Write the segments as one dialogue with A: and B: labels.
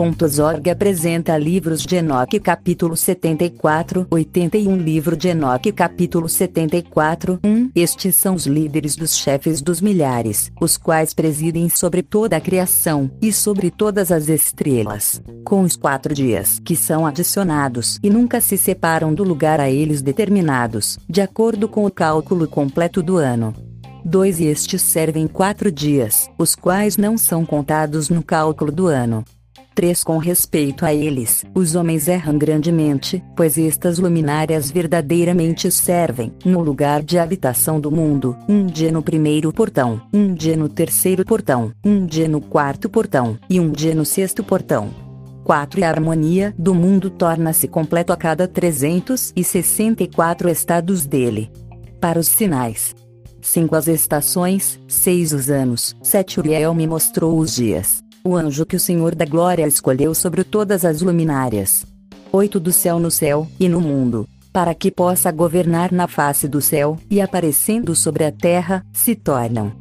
A: Sapiens.org apresenta livros de Enoque capítulo 74, 81 Livro de Enoque capítulo 74, 1 Estes são os líderes dos chefes dos milhares, os quais presidem sobre toda a criação, e sobre todas as estrelas, com os quatro dias que são adicionados e nunca se separam do lugar a eles determinados, de acordo com o cálculo completo do ano. 2 e estes servem quatro dias, os quais não são contados no cálculo do ano. 3 Com respeito a eles, os homens erram grandemente, pois estas luminárias verdadeiramente servem, no lugar de habitação do mundo, um dia no primeiro portão, um dia no terceiro portão, um dia no quarto portão, e um dia no sexto portão. 4 E a harmonia do mundo torna-se completo a cada 364 estados dele. Para os sinais, 5 as estações, 6 os anos, 7 Uriel me mostrou os dias. O anjo que o Senhor da Glória escolheu sobre todas as luminárias. 8 do céu no céu, e no mundo, para que possa governar na face do céu, e aparecendo sobre a terra, se tornam.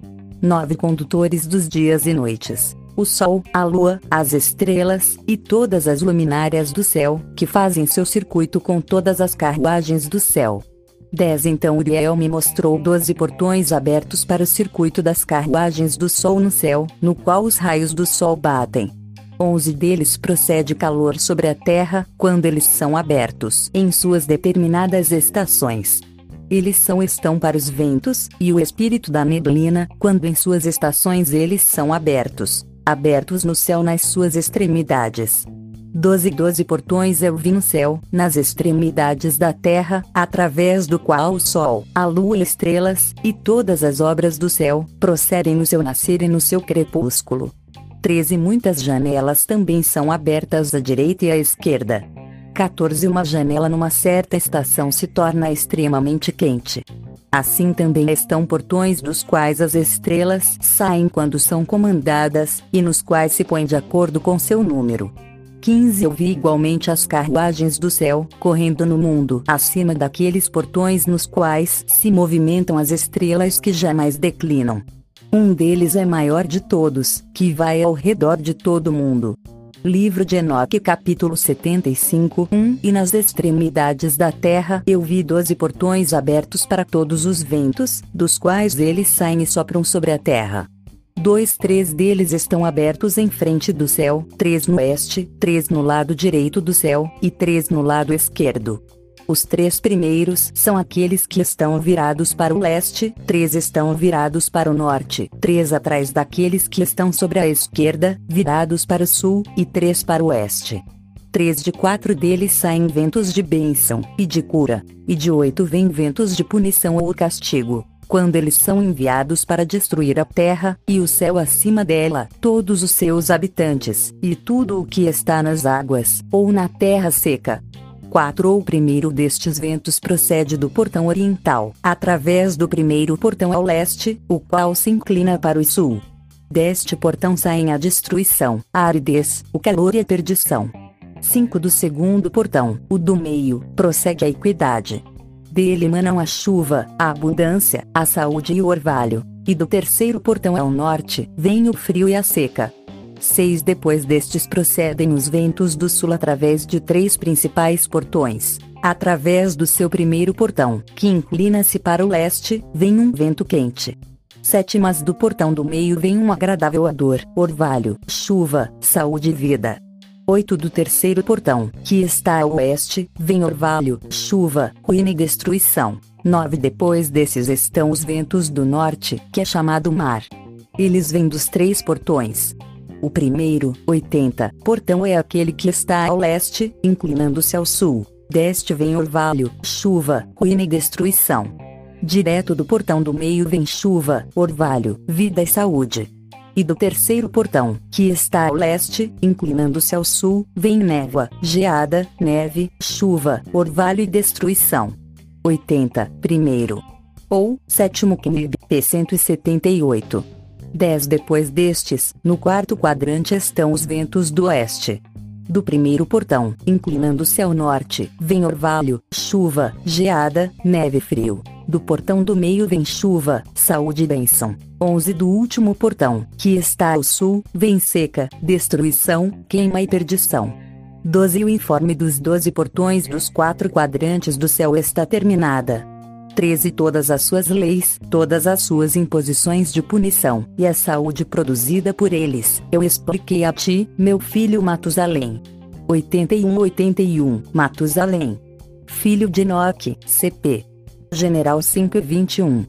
A: 9 condutores dos dias e noites. O sol, a lua, as estrelas, e todas as luminárias do céu, que fazem seu circuito com todas as carruagens do céu. 10 Então Uriel me mostrou doze portões abertos para o circuito das carruagens do sol no céu, no qual os raios do sol batem. 11 deles procede calor sobre a terra, quando eles são abertos em suas determinadas estações. Eles são estão para os ventos, e o espírito da neblina, quando em suas estações eles são abertos, abertos no céu nas suas extremidades. Doze doze portões eu vi no céu, nas extremidades da terra, através do qual o sol, a lua e estrelas, e todas as obras do céu, procedem no seu nascer e no seu crepúsculo. 13 Muitas janelas também são abertas à direita e à esquerda. 14 Uma janela numa certa estação se torna extremamente quente. Assim também estão portões dos quais as estrelas saem quando são comandadas, e nos quais se põe de acordo com seu número. 15 Eu vi igualmente as carruagens do céu, correndo no mundo, acima daqueles portões nos quais se movimentam as estrelas que jamais declinam. Um deles é maior de todos, que vai ao redor de todo o mundo. Livro de Enoque capítulo 75 1 E nas extremidades da terra eu vi doze portões abertos para todos os ventos, dos quais eles saem e sopram sobre a terra. Dois, três deles estão abertos em frente do céu, três no oeste, três no lado direito do céu, e três no lado esquerdo. Os três primeiros são aqueles que estão virados para o leste, três estão virados para o norte, três atrás daqueles que estão sobre a esquerda, virados para o sul, e três para o oeste. Três de quatro deles saem ventos de bênção, e de cura, e de oito vêm ventos de punição ou castigo quando eles são enviados para destruir a terra, e o céu acima dela, todos os seus habitantes, e tudo o que está nas águas, ou na terra seca. 4 O primeiro destes ventos procede do portão oriental, através do primeiro portão ao leste, o qual se inclina para o sul. Deste portão saem a destruição, a aridez, o calor e a perdição. 5 Do segundo portão, o do meio, prossegue a equidade, dele emanam a chuva, a abundância, a saúde e o orvalho. E do terceiro portão ao norte, vem o frio e a seca. 6 Depois destes procedem os ventos do sul através de três principais portões. Através do seu primeiro portão, que inclina-se para o leste, vem um vento quente. 7 Mas do portão do meio vem um agradável odor, orvalho, chuva, saúde e vida. 8 do terceiro portão, que está a oeste, vem orvalho, chuva, ruína e destruição. 9 Depois desses estão os ventos do norte, que é chamado mar. Eles vêm dos três portões. O primeiro, 80, portão é aquele que está ao leste, inclinando-se ao sul. Deste vem orvalho, chuva, ruína e destruição. Direto do portão do meio vem chuva, orvalho, vida e saúde e do terceiro portão, que está ao leste, inclinando-se ao sul, vem névoa, geada, neve, chuva, orvalho e destruição. 80. Primeiro. Ou, sétimo Knib, P178. 10 Depois destes, no quarto quadrante estão os ventos do oeste. Do primeiro portão, inclinando-se ao norte, vem orvalho, chuva, geada, neve frio do portão do meio vem chuva, saúde e bênção. 11 do último portão, que está ao sul, vem seca, destruição, queima e perdição. 12 O informe dos doze portões dos quatro quadrantes do céu está terminada. 13 Todas as suas leis, todas as suas imposições de punição, e a saúde produzida por eles, eu expliquei a ti, meu filho Matusalém. 81 81 Matusalém. Filho de Enoque, CP. General 5 e 21.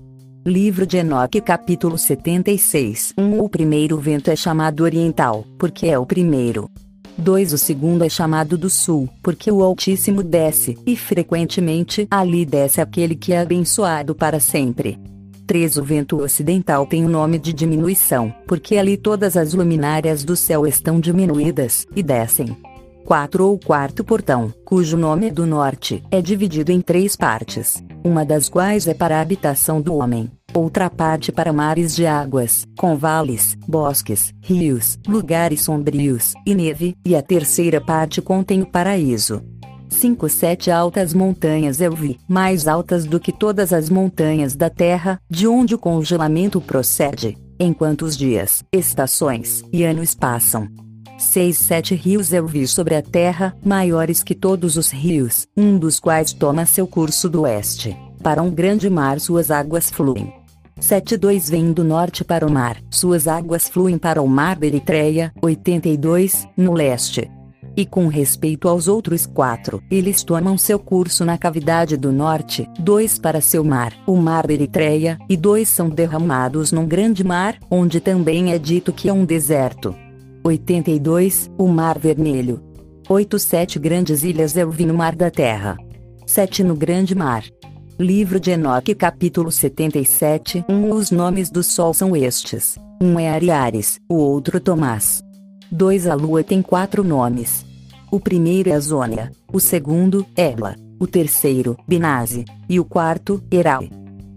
A: Livro de Enoque capítulo 76 1 O primeiro vento é chamado oriental, porque é o primeiro. 2 O segundo é chamado do sul, porque o Altíssimo desce, e frequentemente ali desce aquele que é abençoado para sempre. 3 O vento ocidental tem o nome de diminuição, porque ali todas as luminárias do céu estão diminuídas, e descem. 4 ou quarto portão, cujo nome é do norte, é dividido em três partes, uma das quais é para a habitação do homem, outra parte para mares de águas, com vales, bosques, rios, lugares sombrios, e neve, e a terceira parte contém o paraíso. 5 Sete altas montanhas eu vi, mais altas do que todas as montanhas da terra, de onde o congelamento procede, enquanto os dias, estações e anos passam. Seis sete rios eu vi sobre a terra, maiores que todos os rios, um dos quais toma seu curso do oeste. Para um grande mar suas águas fluem. 72 vem do norte para o mar, suas águas fluem para o mar da Eritreia, 82, no leste. E com respeito aos outros quatro, eles tomam seu curso na cavidade do norte, dois para seu mar, o mar da Eritreia, e dois são derramados num grande mar, onde também é dito que é um deserto. 82, o Mar Vermelho. 8 Sete grandes ilhas eu vi no Mar da Terra. 7 no Grande Mar. Livro de Enoque capítulo 77 um Os nomes do Sol são estes. Um é Ariares, o outro Tomás. 2 A Lua tem quatro nomes. O primeiro é Azônia, o segundo, Ela, o terceiro, Binase, e o quarto, Heral.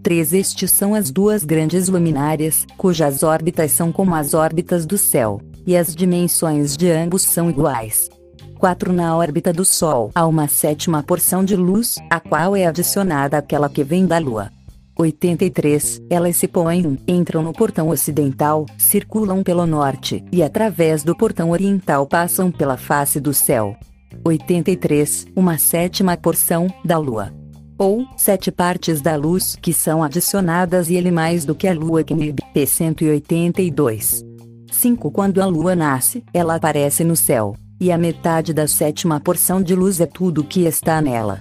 A: 3 Estes são as duas grandes luminárias, cujas órbitas são como as órbitas do céu e as dimensões de ambos são iguais. 4 Na órbita do Sol há uma sétima porção de luz, a qual é adicionada àquela que vem da Lua. 83. Elas se põem, entram no portão ocidental, circulam pelo norte, e através do portão oriental passam pela face do céu. 83. Uma sétima porção, da Lua. Ou, sete partes da luz que são adicionadas e ele mais do que a Lua que P 182. 5 Quando a lua nasce, ela aparece no céu, e a metade da sétima porção de luz é tudo o que está nela.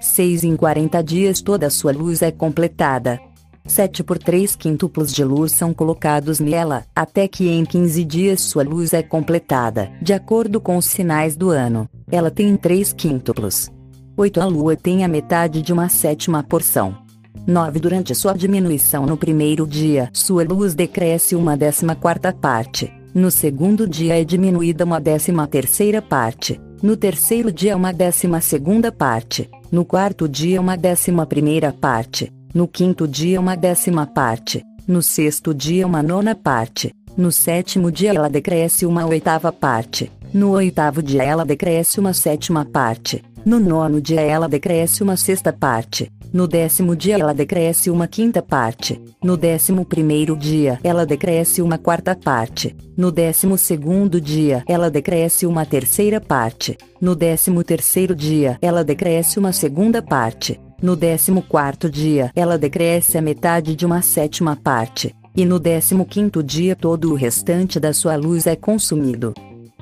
A: 6 Em 40 dias toda sua luz é completada. 7 por 3 quíntuplos de luz são colocados nela, até que em 15 dias sua luz é completada, de acordo com os sinais do ano. Ela tem 3 quíntuplos. 8 A lua tem a metade de uma sétima porção. 9 Durante sua diminuição no primeiro dia, sua luz decresce uma décima quarta parte. No segundo dia é diminuída uma décima terceira parte. No terceiro dia uma décima segunda parte. No quarto dia uma décima primeira parte. No quinto dia uma décima parte. No sexto dia uma nona parte. No sétimo dia ela decresce uma oitava parte. No oitavo dia ela decresce uma sétima parte. No nono dia ela decresce uma sexta parte. No décimo dia ela decresce uma quinta parte. No décimo primeiro dia ela decresce uma quarta parte. No décimo segundo dia ela decresce uma terceira parte. No décimo terceiro dia ela decresce uma segunda parte. No décimo quarto dia ela decresce a metade de uma sétima parte. E no décimo quinto dia todo o restante da sua luz é consumido.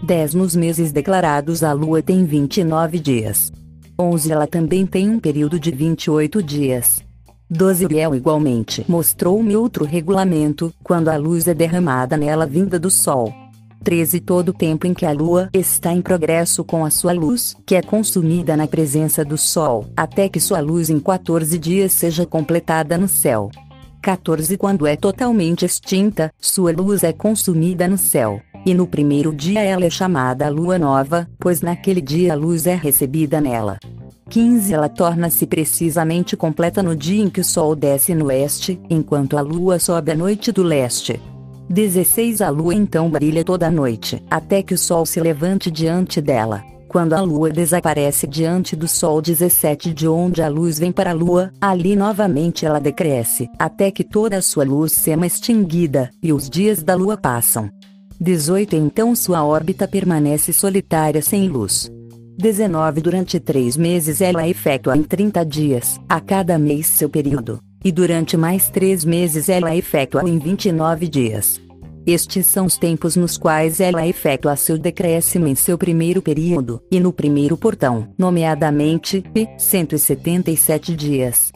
A: 10 Nos meses declarados a lua tem 29 dias. 11 Ela também tem um período de 28 dias. 12 Uriel igualmente mostrou-me outro regulamento, quando a luz é derramada nela vinda do Sol. 13 Todo o tempo em que a Lua está em progresso com a sua luz, que é consumida na presença do Sol, até que sua luz em 14 dias seja completada no céu. 14 Quando é totalmente extinta, sua luz é consumida no céu. E no primeiro dia ela é chamada lua nova, pois naquele dia a luz é recebida nela. 15 Ela torna-se precisamente completa no dia em que o sol desce no oeste, enquanto a lua sobe à noite do leste. 16 A lua então brilha toda a noite, até que o sol se levante diante dela. Quando a lua desaparece diante do sol 17 de onde a luz vem para a lua, ali novamente ela decresce, até que toda a sua luz seja extinguida, e os dias da lua passam. 18 Então sua órbita permanece solitária sem luz. 19 Durante três meses ela efetua em 30 dias, a cada mês seu período, e durante mais três meses ela efetua em 29 dias. Estes são os tempos nos quais ela efetua seu decréscimo em seu primeiro período, e no primeiro portão, nomeadamente, 177 dias.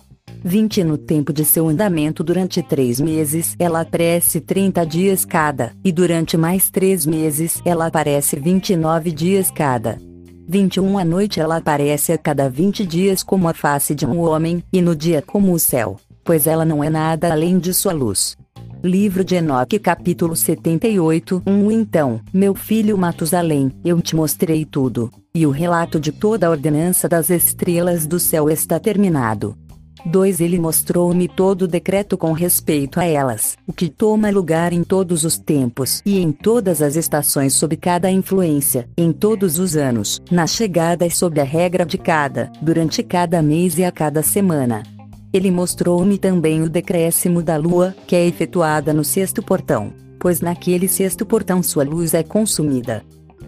A: 20 no tempo de seu andamento durante três meses ela aparece 30 dias cada, e durante mais três meses ela aparece 29 dias cada. 21 à noite ela aparece a cada 20 dias como a face de um homem, e no dia como o céu, pois ela não é nada além de sua luz. Livro de Enoque capítulo 78 1 Então, meu filho Matusalém, eu te mostrei tudo, e o relato de toda a ordenança das estrelas do céu está terminado. 2 Ele mostrou-me todo o decreto com respeito a elas, o que toma lugar em todos os tempos e em todas as estações sob cada influência, em todos os anos, na chegada e sob a regra de cada, durante cada mês e a cada semana. Ele mostrou-me também o decréscimo da lua, que é efetuada no sexto portão, pois naquele sexto portão sua luz é consumida.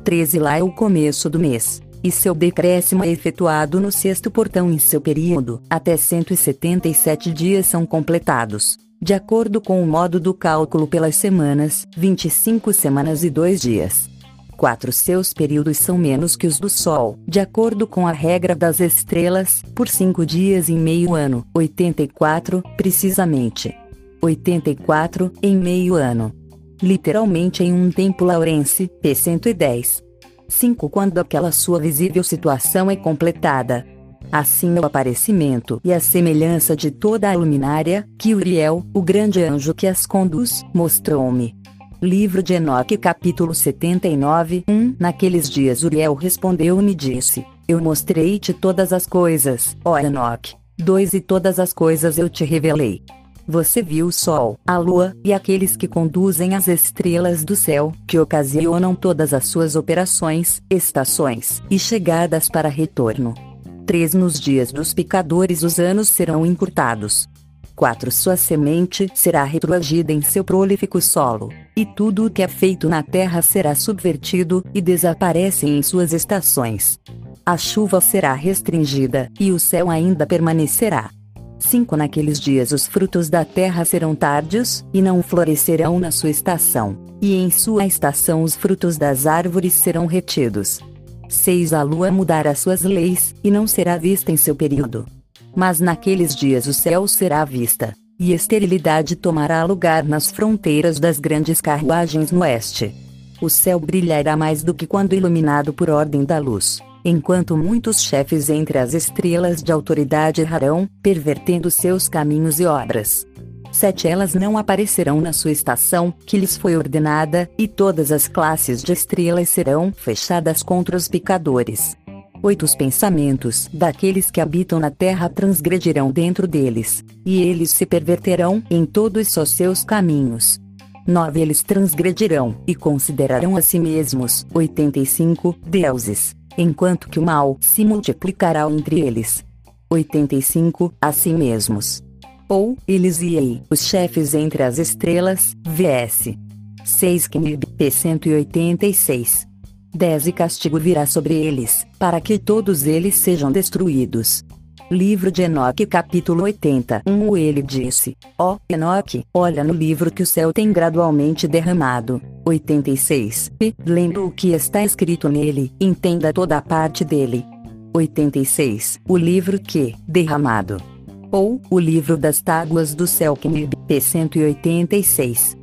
A: 13 Lá é o começo do mês, e seu decréscimo é efetuado no sexto portão em seu período, até 177 dias são completados. De acordo com o modo do cálculo pelas semanas, 25 semanas e 2 dias. 4 Seus períodos são menos que os do Sol, de acordo com a regra das estrelas, por 5 dias em meio ano, 84, precisamente. 84, em meio ano. Literalmente em um tempo laurense, P110. 5 Quando aquela sua visível situação é completada. Assim o aparecimento e a semelhança de toda a luminária, que Uriel, o grande anjo que as conduz, mostrou-me. Livro de Enoque capítulo 79 1 Naqueles dias Uriel respondeu-me e disse, Eu mostrei-te todas as coisas, ó Enoque. 2 E todas as coisas eu te revelei. Você viu o Sol, a Lua, e aqueles que conduzem as estrelas do céu, que ocasionam todas as suas operações, estações, e chegadas para retorno. 3 Nos dias dos pecadores os anos serão encurtados, 4. Sua semente será retroagida em seu prolífico solo, e tudo o que é feito na terra será subvertido, e desaparece em suas estações. A chuva será restringida, e o céu ainda permanecerá. 5. Naqueles dias os frutos da terra serão tardios, e não florescerão na sua estação, e em sua estação os frutos das árvores serão retidos. 6. A lua mudará suas leis, e não será vista em seu período. Mas naqueles dias o céu será vista, e esterilidade tomará lugar nas fronteiras das grandes carruagens no oeste. O céu brilhará mais do que quando iluminado por ordem da luz, enquanto muitos chefes entre as estrelas de autoridade errarão, pervertendo seus caminhos e obras. Sete elas não aparecerão na sua estação, que lhes foi ordenada, e todas as classes de estrelas serão fechadas contra os pecadores. Oito os pensamentos daqueles que habitam na terra transgredirão dentro deles, e eles se perverterão em todos os seus caminhos. 9 Eles transgredirão e considerarão a si mesmos 85 deuses, enquanto que o mal se multiplicará entre eles. 85 A si mesmos. Ou, eles e ei, os chefes entre as estrelas, vs. 6 Knib P 186 10 E castigo virá sobre eles, para que todos eles sejam destruídos. Livro de Enoque capítulo 80 1 Ele disse, ó oh, Enoque, olha no livro que o céu tem gradualmente derramado. 86 E, lendo o que está escrito nele, entenda toda a parte dele. 86 O livro que, derramado. Ou, o livro das tábuas do céu que P 186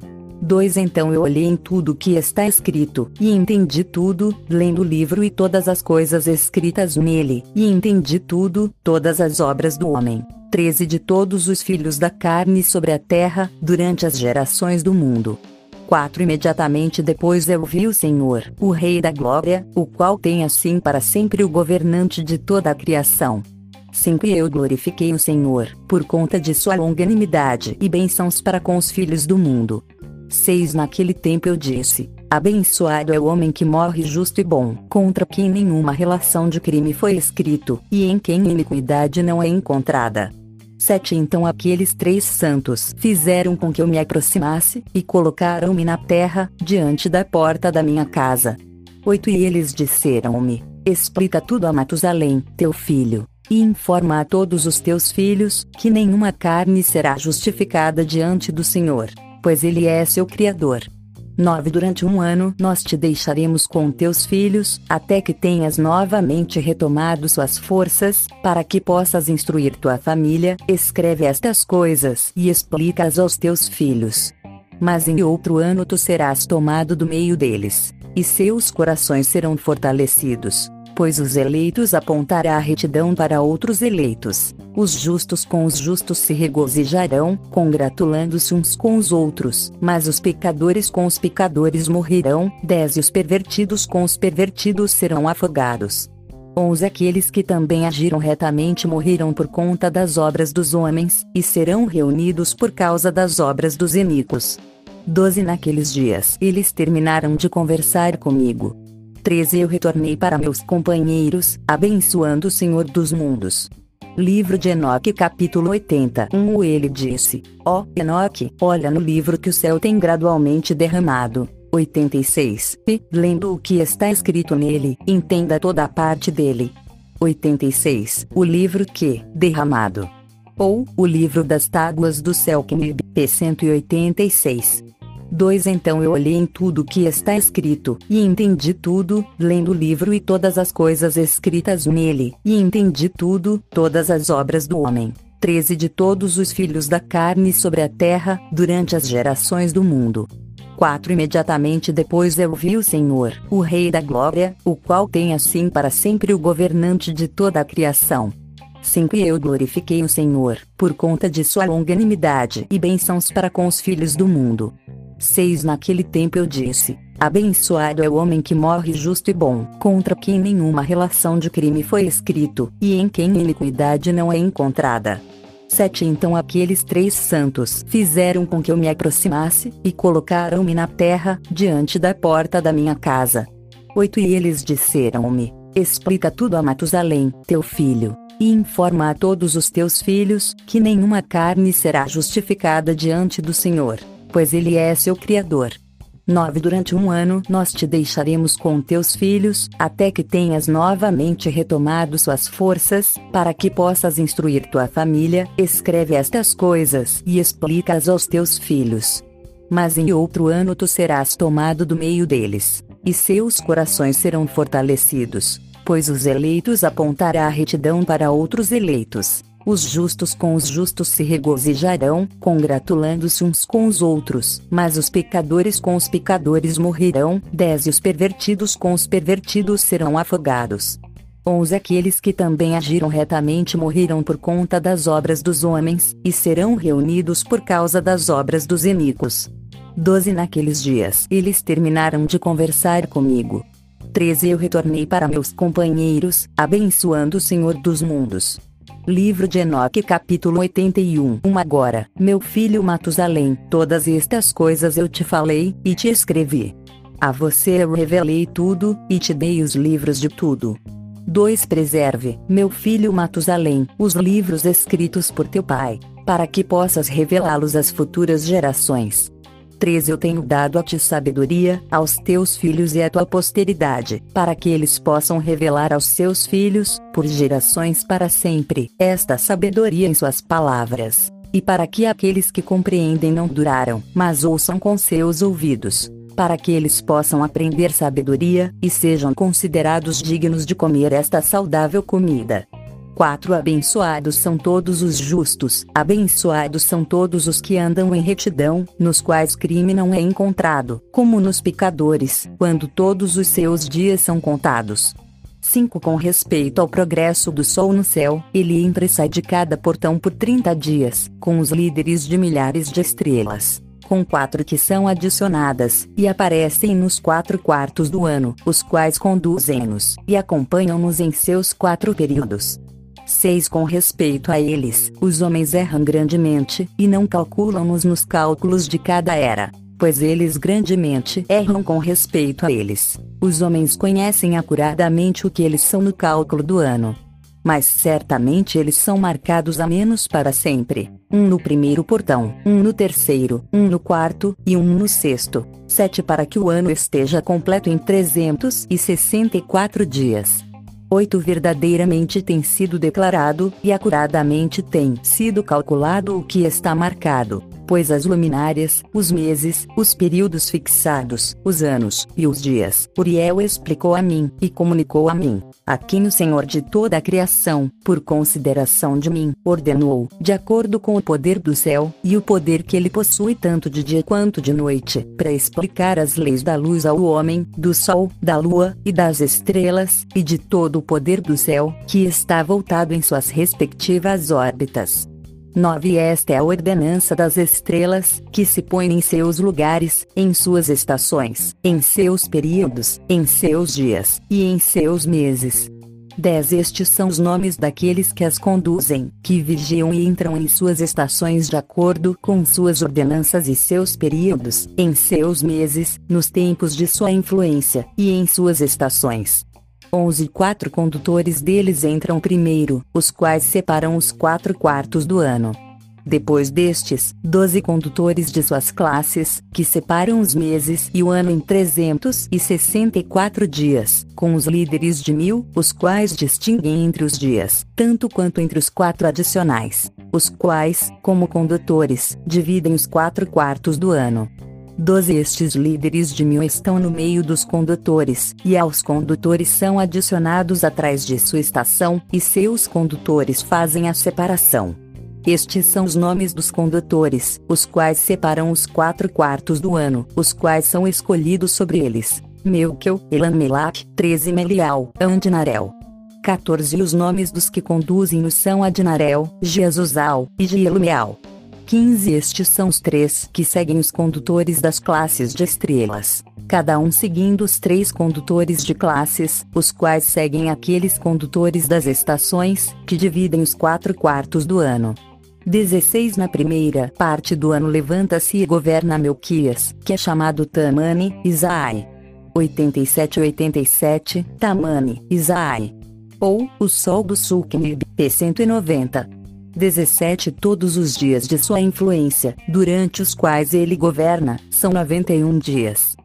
A: 2 Então eu olhei em tudo o que está escrito, e entendi tudo, lendo o livro e todas as coisas escritas nele, e entendi tudo, todas as obras do homem. 13 De todos os filhos da carne sobre a terra, durante as gerações do mundo. 4 Imediatamente depois eu vi o Senhor, o Rei da Glória, o qual tem assim para sempre o governante de toda a criação. 5 E eu glorifiquei o Senhor, por conta de sua longanimidade e bênçãos para com os filhos do mundo. 6 Naquele tempo eu disse: Abençoado é o homem que morre justo e bom, contra quem nenhuma relação de crime foi escrito, e em quem iniquidade não é encontrada. 7 Então aqueles três santos fizeram com que eu me aproximasse, e colocaram-me na terra, diante da porta da minha casa. 8 E eles disseram-me: Explica tudo a Matusalém, teu filho, e informa a todos os teus filhos, que nenhuma carne será justificada diante do Senhor, pois Ele é seu Criador. 9 Durante um ano nós te deixaremos com teus filhos, até que tenhas novamente retomado suas forças, para que possas instruir tua família. Escreve estas coisas e explica-as aos teus filhos. Mas em outro ano tu serás tomado do meio deles, e seus corações serão fortalecidos pois os eleitos apontará a retidão para outros eleitos. Os justos com os justos se regozijarão, congratulando-se uns com os outros, mas os pecadores com os pecadores morrerão, 10 e os pervertidos com os pervertidos serão afogados. 11 Aqueles que também agiram retamente morreram por conta das obras dos homens, e serão reunidos por causa das obras dos iníquos. 12 Naqueles dias eles terminaram de conversar comigo, 13 Eu retornei para meus companheiros, abençoando o Senhor dos mundos. Livro de Enoque capítulo 81 Ele disse, ó oh, Enoque, olha no livro que o céu tem gradualmente derramado. 86. E, lendo o que está escrito nele, entenda toda a parte dele. 86. O livro que, derramado. Ou, o livro das tábuas do céu Knib, P 186. 2 Então eu olhei em tudo o que está escrito, e entendi tudo, lendo o livro e todas as coisas escritas nele, e entendi tudo, todas as obras do homem. 13 De todos os filhos da carne sobre a terra, durante as gerações do mundo. 4 Imediatamente depois eu vi o Senhor, o Rei da Glória, o qual tem assim para sempre o governante de toda a criação. 5 E eu glorifiquei o Senhor, por conta de sua longanimidade e bênçãos para com os filhos do mundo. 6 Naquele tempo eu disse: Abençoado é o homem que morre justo e bom, contra quem nenhuma relação de crime foi escrito, e em quem iniquidade não é encontrada. 7 Então aqueles três santos fizeram com que eu me aproximasse, e colocaram-me na terra, diante da porta da minha casa. 8 E eles disseram-me: Explica tudo a Matusalém, teu filho, e informa a todos os teus filhos, que nenhuma carne será justificada diante do Senhor pois ele é seu Criador. 9 Durante um ano nós te deixaremos com teus filhos, até que tenhas novamente retomado suas forças, para que possas instruir tua família. Escreve estas coisas e explica-as aos teus filhos. Mas em outro ano tu serás tomado do meio deles, e seus corações serão fortalecidos, pois os eleitos apontará a retidão para outros eleitos. Os justos com os justos se regozijarão, congratulando-se uns com os outros, mas os pecadores com os pecadores morrerão, 10 e os pervertidos com os pervertidos serão afogados. 11 Aqueles que também agiram retamente morreram por conta das obras dos homens, e serão reunidos por causa das obras dos iníquos. 12 Naqueles dias eles terminaram de conversar comigo. 13 Eu retornei para meus companheiros, abençoando o Senhor dos mundos. Livro de Enoque capítulo 81 Um agora, meu filho Matusalém, todas estas coisas eu te falei, e te escrevi. A você eu revelei tudo, e te dei os livros de tudo. 2 Preserve, meu filho Matusalém, os livros escritos por teu pai, para que possas revelá-los às futuras gerações. 3 Eu tenho dado a ti sabedoria, aos teus filhos e à tua posteridade, para que eles possam revelar aos seus filhos, por gerações para sempre, esta sabedoria em suas palavras. E para que aqueles que compreendem não duraram, mas ouçam com seus ouvidos, para que eles possam aprender sabedoria, e sejam considerados dignos de comer esta saudável comida. 4 Abençoados são todos os justos, abençoados são todos os que andam em retidão, nos quais crime não é encontrado, como nos pecadores, quando todos os seus dias são contados. 5 Com respeito ao progresso do sol no céu, ele entra de cada portão por 30 dias, com os líderes de milhares de estrelas com quatro que são adicionadas, e aparecem nos quatro quartos do ano, os quais conduzem-nos, e acompanham-nos em seus quatro períodos. 6 Com respeito a eles, os homens erram grandemente, e não calculam-nos nos cálculos de cada era. pois eles grandemente erram com respeito a eles. Os homens conhecem acuradamente o que eles são no cálculo do ano. Mas certamente eles são marcados a menos para sempre. Um no primeiro portão, um no terceiro, um no quarto, e um no sexto. Sete para que o ano esteja completo em 364 dias. Oito verdadeiramente tem sido declarado, e acuradamente tem sido calculado o que está marcado pois as luminárias, os meses, os períodos fixados, os anos e os dias, Uriel explicou a mim e comunicou a mim. A quem o Senhor de toda a criação, por consideração de mim, ordenou, de acordo com o poder do céu e o poder que ele possui tanto de dia quanto de noite, para explicar as leis da luz ao homem, do sol, da lua e das estrelas, e de todo o poder do céu, que está voltado em suas respectivas órbitas. 9 Esta é a ordenança das estrelas, que se põem em seus lugares, em suas estações, em seus períodos, em seus dias, e em seus meses. 10 Estes são os nomes daqueles que as conduzem, que vigiam e entram em suas estações de acordo com suas ordenanças e seus períodos, em seus meses, nos tempos de sua influência, e em suas estações. 11 quatro condutores deles entram primeiro, os quais separam os quatro quartos do ano. Depois destes, 12 condutores de suas classes, que separam os meses e o ano em 364 dias, com os líderes de mil, os quais distinguem entre os dias, tanto quanto entre os quatro adicionais, os quais, como condutores, dividem os quatro quartos do ano. Doze estes líderes de mil estão no meio dos condutores, e aos condutores são adicionados atrás de sua estação, e seus condutores fazem a separação. Estes são os nomes dos condutores, os quais separam os quatro quartos do ano, os quais são escolhidos sobre eles. Melquel, Elamelach, 13 Melial, Andinarel. 14 Os nomes dos que conduzem-nos são Adinarel, Jezusal, e Gielumeal. 15 Estes são os três que seguem os condutores das classes de estrelas, cada um seguindo os três condutores de classes, os quais seguem aqueles condutores das estações, que dividem os quatro quartos do ano. 16 Na primeira parte do ano levanta-se e governa Melquias, que é chamado Tamani, Isai. 87 87, Tamani, Isai. Ou, o Sol do Sulknib, P190. 17 Todos os dias de sua influência, durante os quais ele governa, são 91 dias.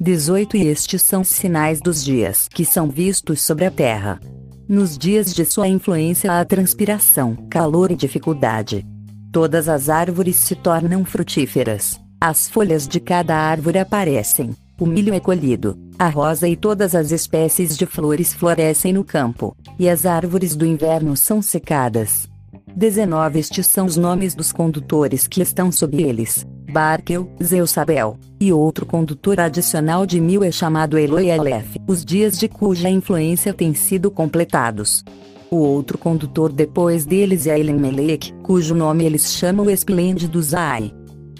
A: 18 E estes são sinais dos dias que são vistos sobre a terra. Nos dias de sua influência há transpiração, calor e dificuldade. Todas as árvores se tornam frutíferas. As folhas de cada árvore aparecem. O milho é colhido. A rosa e todas as espécies de flores florescem no campo. E as árvores do inverno são secadas. 19 Estes são os nomes dos condutores que estão sob eles. Barkel, Zeusabel. E outro condutor adicional de mil é chamado Eloielef, os dias de cuja influência têm sido completados. O outro condutor depois deles é Elimelech, cujo nome eles chamam Esplêndido Zai.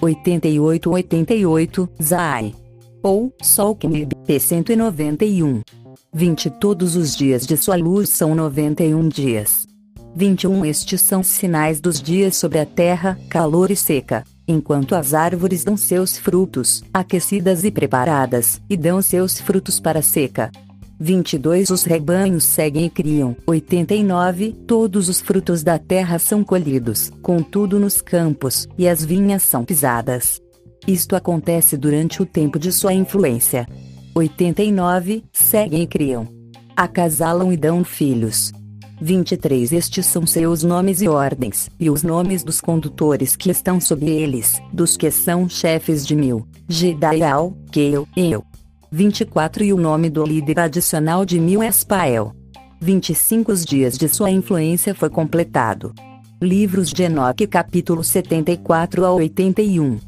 A: 88-88, Zai. Ou, Solknib, P191. 20 Todos os dias de sua luz são 91 dias. 21 Estes são sinais dos dias sobre a terra, calor e seca, enquanto as árvores dão seus frutos, aquecidas e preparadas, e dão seus frutos para a seca. 22 Os rebanhos seguem e criam. 89 Todos os frutos da terra são colhidos, contudo nos campos, e as vinhas são pisadas. Isto acontece durante o tempo de sua influência. 89 Seguem e criam. Acasalam e dão filhos. 23 Estes são seus nomes e ordens, e os nomes dos condutores que estão sob eles, dos que são chefes de mil, Gedaial, Keu, Eu. 24 E o nome do líder adicional de mil é Espael. 25 Os dias de sua influência foi completado. Livros de Enoque capítulo 74 a 81